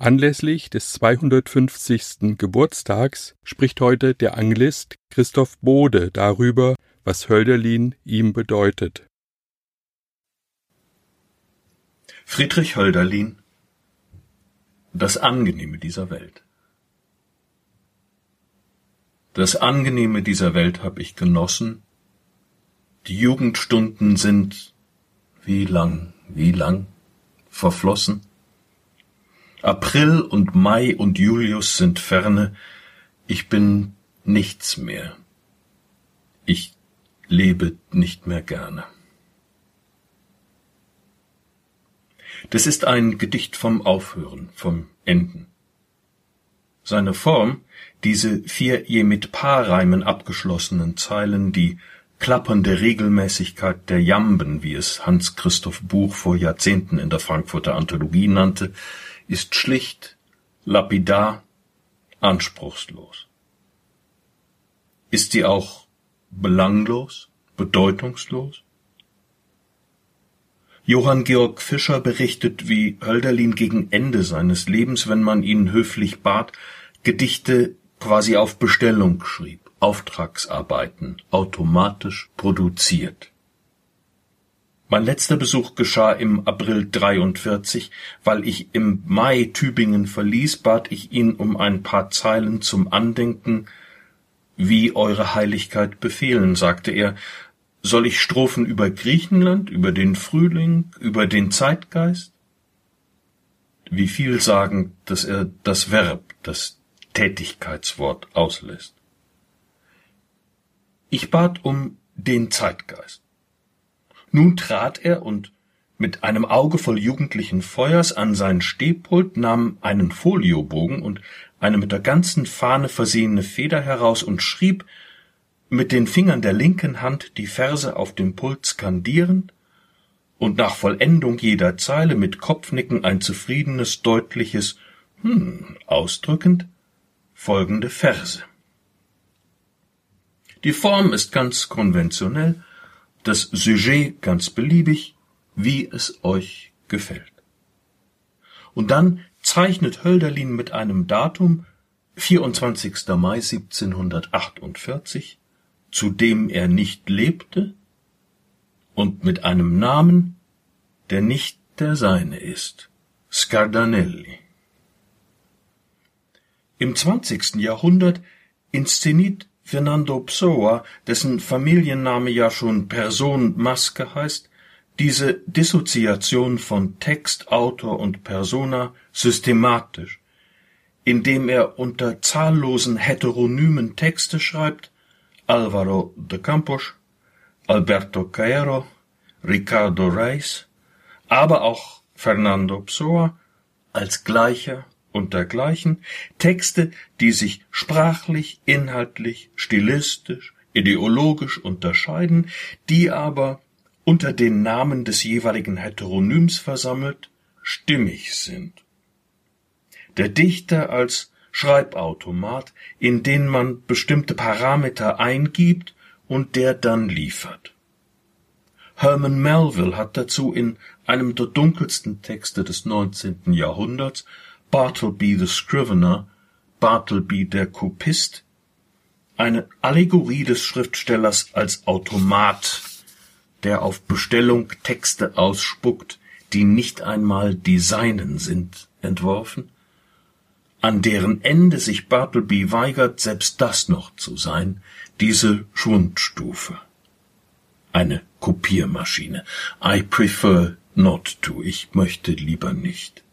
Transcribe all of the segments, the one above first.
Anlässlich des 250. Geburtstags spricht heute der Anglist Christoph Bode darüber, was Hölderlin ihm bedeutet. Friedrich Hölderlin Das Angenehme dieser Welt Das Angenehme dieser Welt hab ich genossen, die Jugendstunden sind wie lang, wie lang verflossen. April und Mai und Julius sind ferne, ich bin nichts mehr. Ich lebe nicht mehr gerne. Das ist ein Gedicht vom Aufhören, vom Enden. Seine Form, diese vier je mit Paarreimen abgeschlossenen Zeilen, die klappernde Regelmäßigkeit der Jamben, wie es Hans Christoph Buch vor Jahrzehnten in der Frankfurter Anthologie nannte, ist schlicht, lapidar, anspruchslos. Ist sie auch belanglos, bedeutungslos? Johann Georg Fischer berichtet, wie Hölderlin gegen Ende seines Lebens, wenn man ihn höflich bat, Gedichte quasi auf Bestellung schrieb, Auftragsarbeiten, automatisch produziert. Mein letzter Besuch geschah im April 43, weil ich im Mai Tübingen verließ, bat ich ihn um ein paar Zeilen zum Andenken. Wie Eure Heiligkeit befehlen, sagte er, soll ich Strophen über Griechenland, über den Frühling, über den Zeitgeist? Wie viel sagen, dass er das Verb, das Tätigkeitswort auslässt. Ich bat um den Zeitgeist. Nun trat er und mit einem Auge voll jugendlichen Feuers an sein Stehpult, nahm einen Foliobogen und eine mit der ganzen Fahne versehene Feder heraus und schrieb mit den Fingern der linken Hand die Verse auf dem Pult skandierend und nach Vollendung jeder Zeile mit Kopfnicken ein zufriedenes, deutliches Hm ausdrückend folgende Verse. Die Form ist ganz konventionell, das Sujet ganz beliebig, wie es euch gefällt. Und dann zeichnet Hölderlin mit einem Datum 24. Mai 1748, zu dem er nicht lebte, und mit einem Namen, der nicht der seine ist, Scardanelli. Im zwanzigsten Jahrhundert inszeniert Fernando Pessoa, dessen Familienname ja schon Person Maske heißt, diese Dissoziation von Text, Autor und Persona systematisch, indem er unter zahllosen heteronymen Texte schreibt, Alvaro de Campos, Alberto Caero, Ricardo Reis, aber auch Fernando Pessoa als Gleicher und dergleichen, Texte, die sich sprachlich, inhaltlich, stilistisch, ideologisch unterscheiden, die aber unter den Namen des jeweiligen Heteronyms versammelt stimmig sind. Der Dichter als Schreibautomat, in den man bestimmte Parameter eingibt und der dann liefert. Herman Melville hat dazu in einem der dunkelsten Texte des 19. Jahrhunderts Bartleby the Scrivener, Bartleby der Kopist, eine Allegorie des Schriftstellers als Automat, der auf Bestellung Texte ausspuckt, die nicht einmal die seinen sind, entworfen, an deren Ende sich Bartleby weigert, selbst das noch zu sein, diese Schwundstufe. Eine Kopiermaschine. I prefer not to. Ich möchte lieber nicht.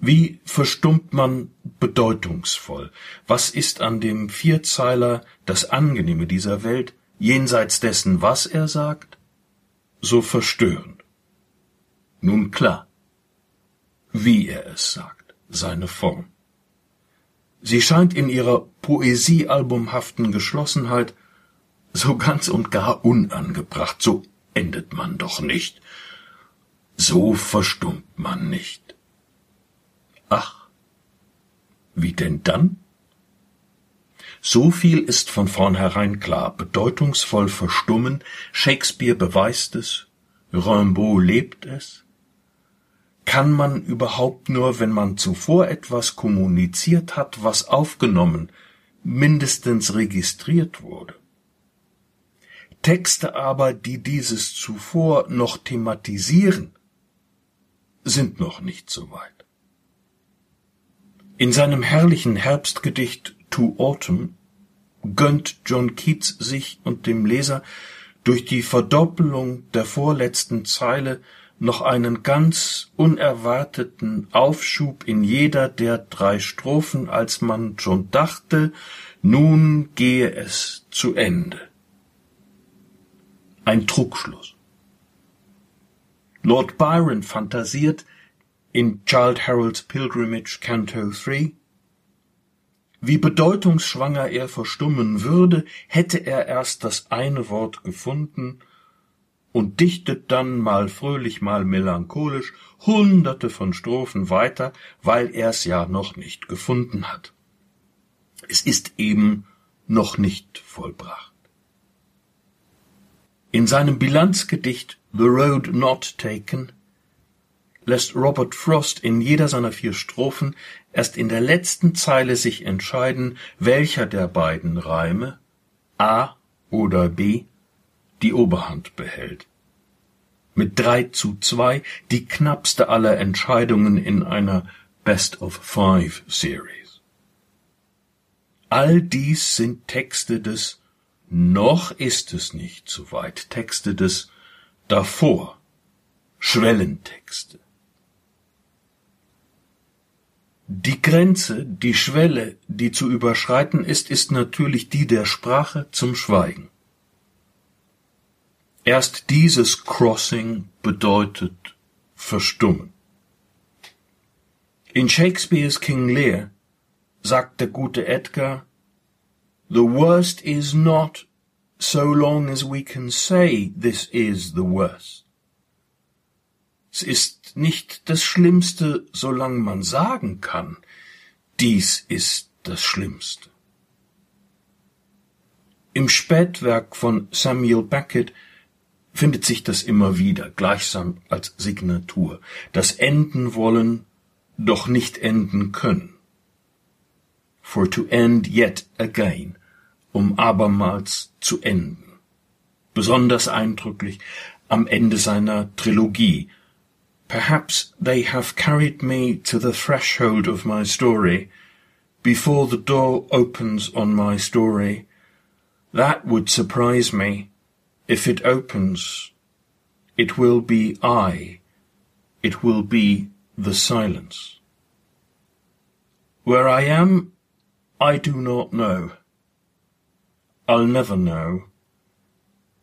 Wie verstummt man bedeutungsvoll? Was ist an dem Vierzeiler das Angenehme dieser Welt, jenseits dessen, was er sagt, so verstörend? Nun klar, wie er es sagt, seine Form. Sie scheint in ihrer poesiealbumhaften Geschlossenheit so ganz und gar unangebracht. So endet man doch nicht. So verstummt man nicht. Ach, wie denn dann? So viel ist von vornherein klar, bedeutungsvoll verstummen, Shakespeare beweist es, Rimbaud lebt es. Kann man überhaupt nur, wenn man zuvor etwas kommuniziert hat, was aufgenommen, mindestens registriert wurde? Texte aber, die dieses zuvor noch thematisieren, sind noch nicht so weit. In seinem herrlichen Herbstgedicht To Autumn gönnt John Keats sich und dem Leser durch die Verdoppelung der vorletzten Zeile noch einen ganz unerwarteten Aufschub in jeder der drei Strophen, als man schon dachte, nun gehe es zu Ende. Ein Trugschluss. Lord Byron fantasiert in Child Harold's Pilgrimage Canto 3 wie bedeutungsschwanger er verstummen würde, hätte er erst das eine Wort gefunden und dichtet dann mal fröhlich, mal melancholisch hunderte von Strophen weiter, weil er's ja noch nicht gefunden hat. Es ist eben noch nicht vollbracht. In seinem Bilanzgedicht The Road Not Taken lässt Robert Frost in jeder seiner vier Strophen erst in der letzten Zeile sich entscheiden, welcher der beiden Reime A oder B die Oberhand behält. Mit drei zu zwei die knappste aller Entscheidungen in einer Best of Five Series. All dies sind Texte des noch ist es nicht so weit, Texte des davor, Schwellentexte. Die Grenze, die Schwelle, die zu überschreiten ist, ist natürlich die der Sprache zum Schweigen. Erst dieses Crossing bedeutet verstummen. In Shakespeares King Lear sagt der gute Edgar, The worst is not so long as we can say this is the worst. Es ist nicht das Schlimmste, solange man sagen kann, dies ist das Schlimmste. Im Spätwerk von Samuel Beckett findet sich das immer wieder, gleichsam als Signatur, das enden wollen, doch nicht enden können. For to end yet again, um abermals zu enden. Besonders eindrücklich am Ende seiner Trilogie, Perhaps they have carried me to the threshold of my story, before the door opens on my story. That would surprise me. If it opens, it will be I. It will be the silence. Where I am, I do not know. I'll never know.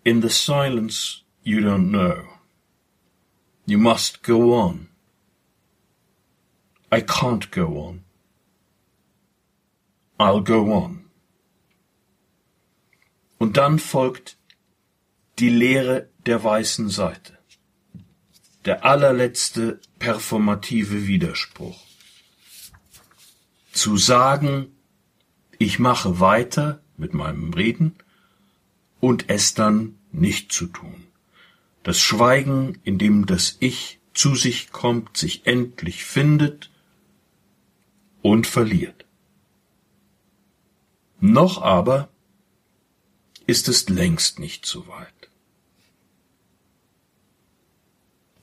In the silence, you don't know. You must go on. I can't go on. I'll go on. Und dann folgt die Lehre der weißen Seite. Der allerletzte performative Widerspruch. Zu sagen, ich mache weiter mit meinem Reden und es dann nicht zu tun. Das Schweigen, in dem das Ich zu sich kommt, sich endlich findet und verliert. Noch aber ist es längst nicht so weit.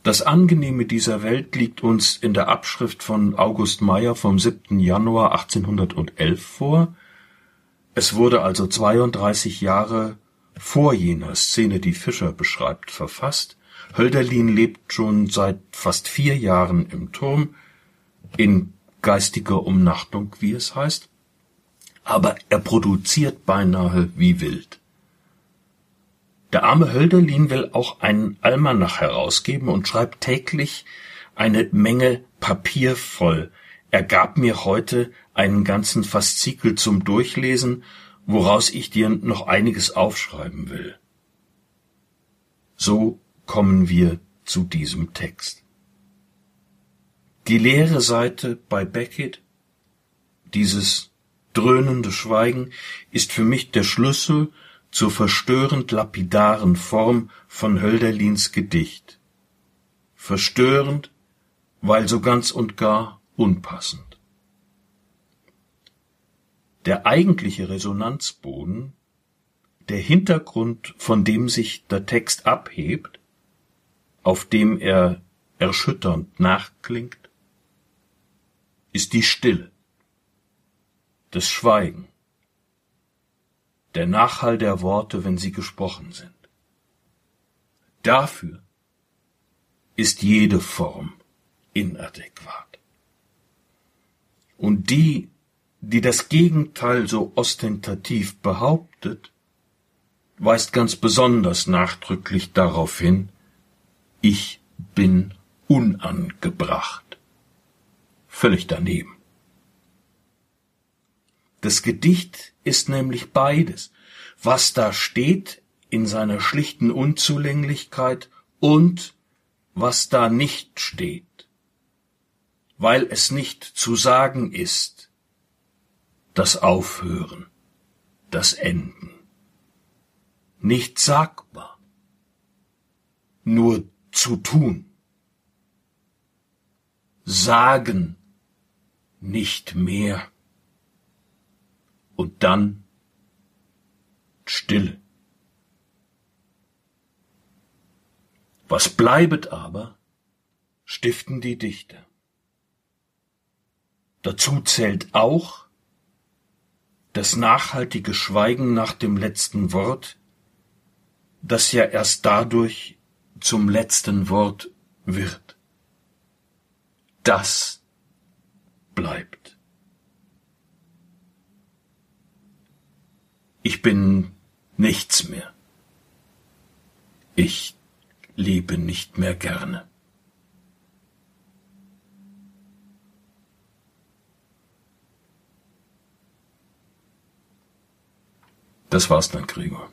Das Angenehme dieser Welt liegt uns in der Abschrift von August Meyer vom 7. Januar 1811 vor. Es wurde also 32 Jahre vor jener Szene, die Fischer beschreibt, verfasst. Hölderlin lebt schon seit fast vier Jahren im Turm, in geistiger Umnachtung, wie es heißt, aber er produziert beinahe wie wild. Der arme Hölderlin will auch einen Almanach herausgeben und schreibt täglich eine Menge Papier voll, er gab mir heute einen ganzen Faszikel zum Durchlesen, woraus ich dir noch einiges aufschreiben will. So kommen wir zu diesem Text. Die leere Seite bei Beckett, dieses dröhnende Schweigen, ist für mich der Schlüssel zur verstörend lapidaren Form von Hölderlins Gedicht. Verstörend, weil so ganz und gar unpassend. Der eigentliche Resonanzboden, der Hintergrund, von dem sich der Text abhebt, auf dem er erschütternd nachklingt, ist die Stille, das Schweigen, der Nachhall der Worte, wenn sie gesprochen sind. Dafür ist jede Form inadäquat. Und die, die das Gegenteil so ostentativ behauptet, weist ganz besonders nachdrücklich darauf hin, ich bin unangebracht. Völlig daneben. Das Gedicht ist nämlich beides, was da steht in seiner schlichten Unzulänglichkeit und was da nicht steht, weil es nicht zu sagen ist, das Aufhören, das Enden, nicht sagbar, nur zu tun, sagen nicht mehr und dann Stille. Was bleibet aber, stiften die Dichter. Dazu zählt auch das nachhaltige Schweigen nach dem letzten Wort, das ja erst dadurch zum letzten Wort wird. Das bleibt. Ich bin nichts mehr. Ich liebe nicht mehr gerne. Das war's dann, Gregor.